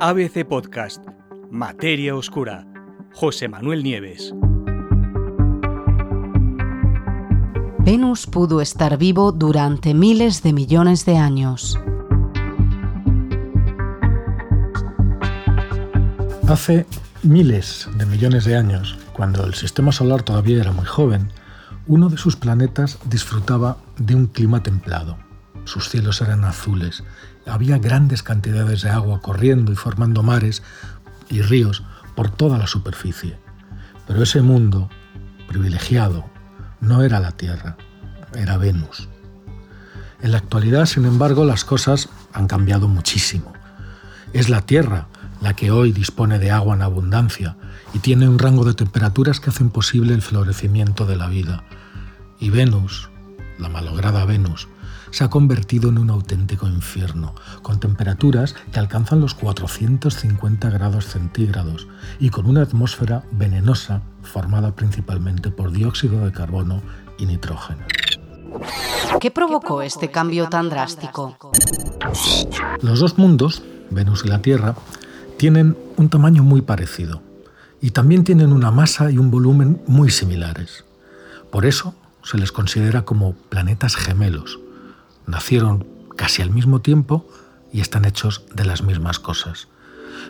ABC Podcast, Materia Oscura, José Manuel Nieves. Venus pudo estar vivo durante miles de millones de años. Hace miles de millones de años, cuando el sistema solar todavía era muy joven, uno de sus planetas disfrutaba de un clima templado. Sus cielos eran azules, había grandes cantidades de agua corriendo y formando mares y ríos por toda la superficie. Pero ese mundo privilegiado no era la Tierra, era Venus. En la actualidad, sin embargo, las cosas han cambiado muchísimo. Es la Tierra la que hoy dispone de agua en abundancia y tiene un rango de temperaturas que hacen posible el florecimiento de la vida. Y Venus, la malograda Venus, se ha convertido en un auténtico infierno, con temperaturas que alcanzan los 450 grados centígrados y con una atmósfera venenosa formada principalmente por dióxido de carbono y nitrógeno. ¿Qué provocó este cambio tan drástico? Los dos mundos, Venus y la Tierra, tienen un tamaño muy parecido y también tienen una masa y un volumen muy similares. Por eso se les considera como planetas gemelos. Nacieron casi al mismo tiempo y están hechos de las mismas cosas.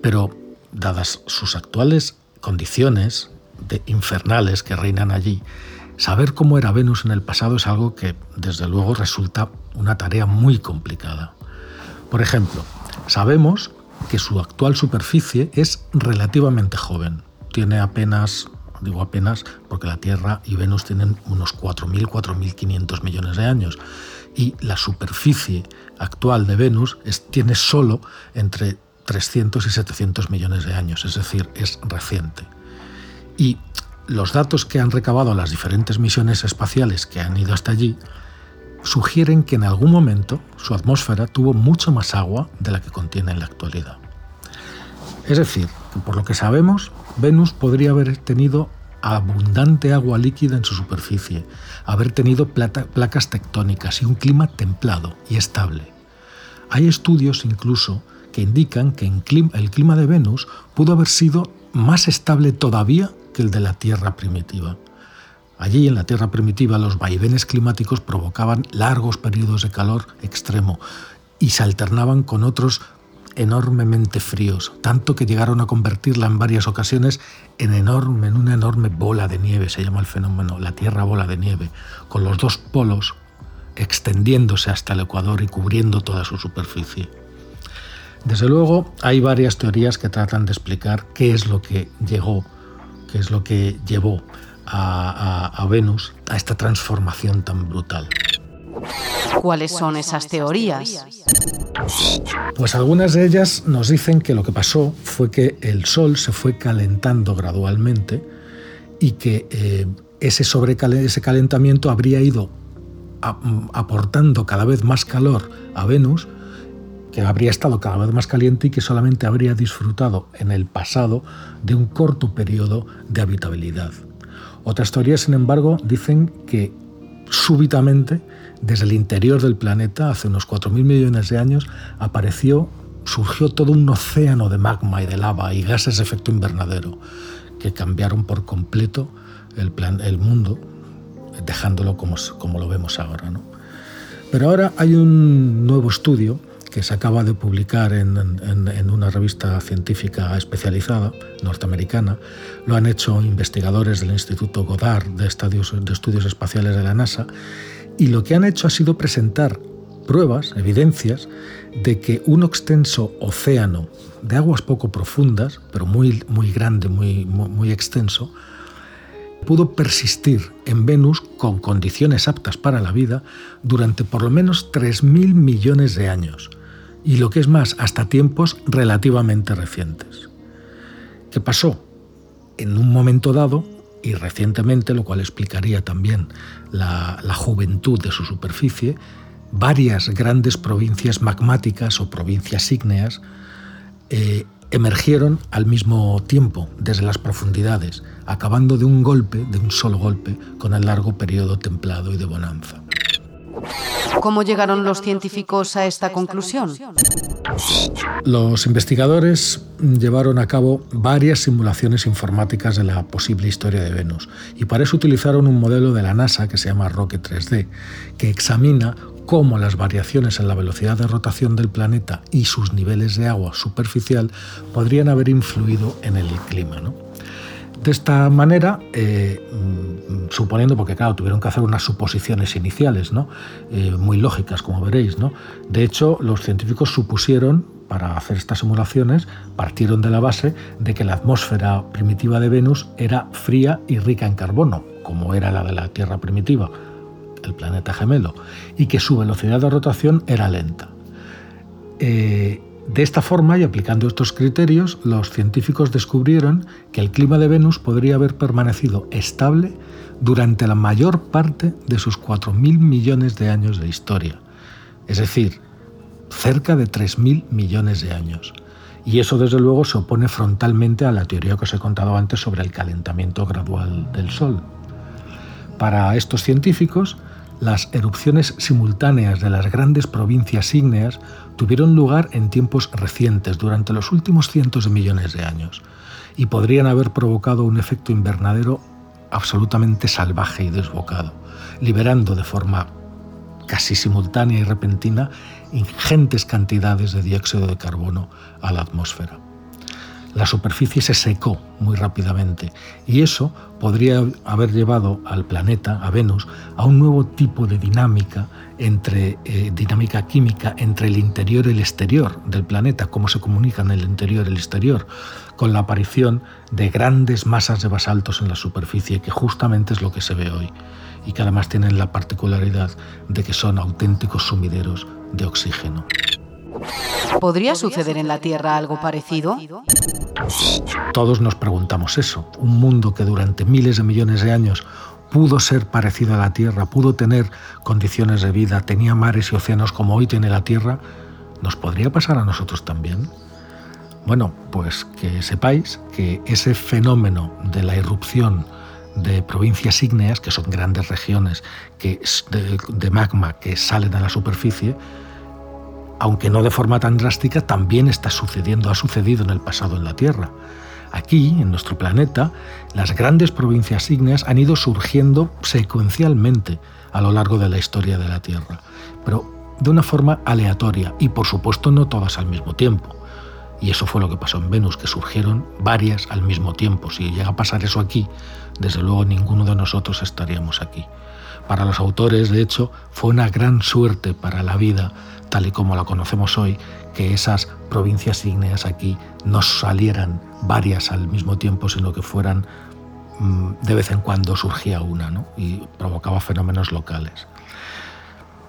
Pero, dadas sus actuales condiciones de infernales que reinan allí, saber cómo era Venus en el pasado es algo que, desde luego, resulta una tarea muy complicada. Por ejemplo, sabemos que su actual superficie es relativamente joven. Tiene apenas, digo apenas, porque la Tierra y Venus tienen unos 4.000, 4.500 millones de años. Y la superficie actual de Venus tiene solo entre 300 y 700 millones de años, es decir, es reciente. Y los datos que han recabado las diferentes misiones espaciales que han ido hasta allí sugieren que en algún momento su atmósfera tuvo mucho más agua de la que contiene en la actualidad. Es decir, por lo que sabemos, Venus podría haber tenido abundante agua líquida en su superficie, haber tenido placas tectónicas y un clima templado y estable. Hay estudios incluso que indican que el clima de Venus pudo haber sido más estable todavía que el de la Tierra primitiva. Allí en la Tierra primitiva los vaivenes climáticos provocaban largos periodos de calor extremo y se alternaban con otros enormemente fríos, tanto que llegaron a convertirla en varias ocasiones en, enorme, en una enorme bola de nieve, se llama el fenómeno, la Tierra bola de nieve, con los dos polos extendiéndose hasta el Ecuador y cubriendo toda su superficie. Desde luego, hay varias teorías que tratan de explicar qué es lo que llegó, qué es lo que llevó a, Venus a esta transformación tan brutal. ¿Cuáles son esas teorías? Pues algunas de ellas nos dicen que lo que pasó fue que el Sol se fue calentando gradualmente y que eh, ese, ese calentamiento habría ido aportando cada vez más calor a Venus, que habría estado cada vez más caliente y que solamente habría disfrutado en el pasado de un corto periodo de habitabilidad. Otras teorías, sin embargo, dicen que súbitamente, desde el interior del planeta, hace unos 4.000 millones de años, apareció, surgió todo un océano de magma y de lava y gases de efecto invernadero que cambiaron por completo el, plan, el mundo, dejándolo como, como lo vemos ahora. ¿no? Pero ahora hay un nuevo estudio que se acaba de publicar en, una revista científica especializada norteamericana. Lo han hecho investigadores del Instituto Goddard de Estudios, Espaciales de la NASA y lo que han hecho ha sido presentar pruebas, evidencias, de que un extenso océano de aguas poco profundas, pero muy, muy grande, muy, muy extenso, pudo persistir en Venus con condiciones aptas para la vida durante por lo menos 3.000 millones de años y lo que es más, hasta tiempos relativamente recientes. ¿Qué pasó? En un momento dado, y recientemente, lo cual explicaría también la, juventud de su superficie, varias grandes provincias magmáticas o provincias ígneas eh, emergieron al mismo tiempo desde las profundidades, acabando de un golpe, de un solo golpe, con el largo periodo templado y de bonanza. ¿Cómo llegaron los científicos a esta conclusión? Los investigadores llevaron a cabo varias simulaciones informáticas de la posible historia de Venus y para eso utilizaron un modelo de la NASA que se llama Rocket 3D, que examina cómo las variaciones en la velocidad de rotación del planeta y sus niveles de agua superficial podrían haber influido en el clima. De esta manera, eh, mm, suponiendo, porque claro, tuvieron que hacer unas suposiciones iniciales, ¿no? Eh, muy lógicas, como veréis. De hecho, los científicos supusieron, para hacer estas simulaciones, partieron de la base de que la atmósfera primitiva de Venus era fría y rica en carbono, como era la de la Tierra primitiva, el planeta gemelo, y que su velocidad de rotación era lenta. Eh, de esta forma y aplicando estos criterios, los científicos descubrieron que el clima de Venus podría haber permanecido estable durante la mayor parte de sus 4.000 millones de años de historia, es decir, cerca de 3.000 millones de años. Y eso desde luego se opone frontalmente a la teoría que os he contado antes sobre el calentamiento gradual del Sol. Para estos científicos, las erupciones simultáneas de las grandes provincias ígneas tuvieron lugar en tiempos recientes, durante los últimos cientos de millones de años, y podrían haber provocado un efecto invernadero absolutamente salvaje y desbocado, liberando de forma casi simultánea y repentina ingentes cantidades de dióxido de carbono a la atmósfera la superficie se secó muy rápidamente y eso podría haber llevado al planeta, a Venus, a un nuevo tipo de dinámica entre eh, dinámica química entre el interior y el exterior del planeta, cómo se comunican el interior y el exterior, con la aparición de grandes masas de basaltos en la superficie, que justamente es lo que se ve hoy y que además tienen la particularidad de que son auténticos sumideros de oxígeno. ¿Podría suceder en la Tierra algo parecido? Todos nos preguntamos eso. Un mundo que durante miles de millones de años pudo ser parecido a la Tierra, pudo tener condiciones de vida, tenía mares y océanos como hoy tiene la Tierra, ¿nos podría pasar a nosotros también? Bueno, pues que sepáis que ese fenómeno de la irrupción de provincias ígneas, que son grandes regiones de, de magma que salen a la superficie, aunque no de forma tan drástica, también está sucediendo, ha sucedido en el pasado en la Tierra. Aquí, en nuestro planeta, las grandes provincias ígneas han ido surgiendo secuencialmente a lo largo de la historia de la Tierra, pero de una forma aleatoria y por supuesto no todas al mismo tiempo. Y eso fue lo que pasó en Venus, que surgieron varias al mismo tiempo. Si llega a pasar eso aquí, desde luego ninguno de nosotros estaríamos aquí. Para los autores, de hecho, fue una gran suerte para la vida tal y como la conocemos hoy, que esas provincias ígneas aquí no salieran varias al mismo tiempo, sino que fueran mm, de vez en cuando surgía una y provocaba fenómenos locales.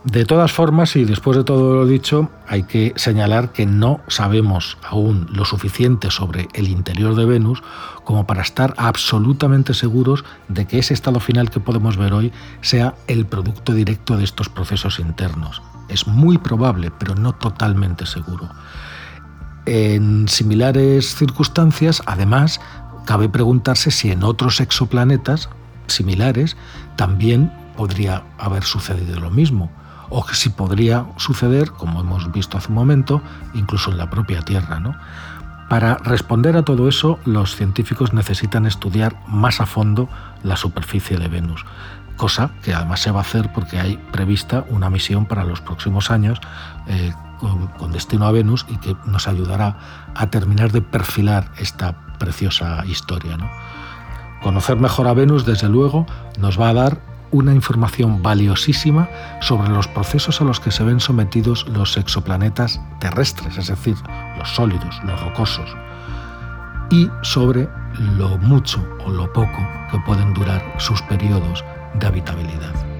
De todas formas, y después de todo lo dicho, hay que señalar que no sabemos aún lo suficiente sobre el interior de Venus como para estar absolutamente seguros de que ese estado final que podemos ver hoy sea el producto directo de estos procesos internos. Es muy probable, pero no totalmente seguro. En similares circunstancias, además, cabe preguntarse si en otros exoplanetas similares también podría haber sucedido lo mismo, o si podría suceder, como hemos visto hace un momento, incluso en la propia Tierra. ¿no? Para responder a todo eso, los científicos necesitan estudiar más a fondo la superficie de Venus cosa que además se va a hacer porque hay prevista una misión para los próximos años eh, con, destino a Venus y que nos ayudará a terminar de perfilar esta preciosa historia. Conocer mejor a Venus, desde luego, nos va a dar una información valiosísima sobre los procesos a los que se ven sometidos los exoplanetas terrestres, es decir, los sólidos, los rocosos, y sobre lo mucho o lo poco que pueden durar sus periodos de habitabilidad.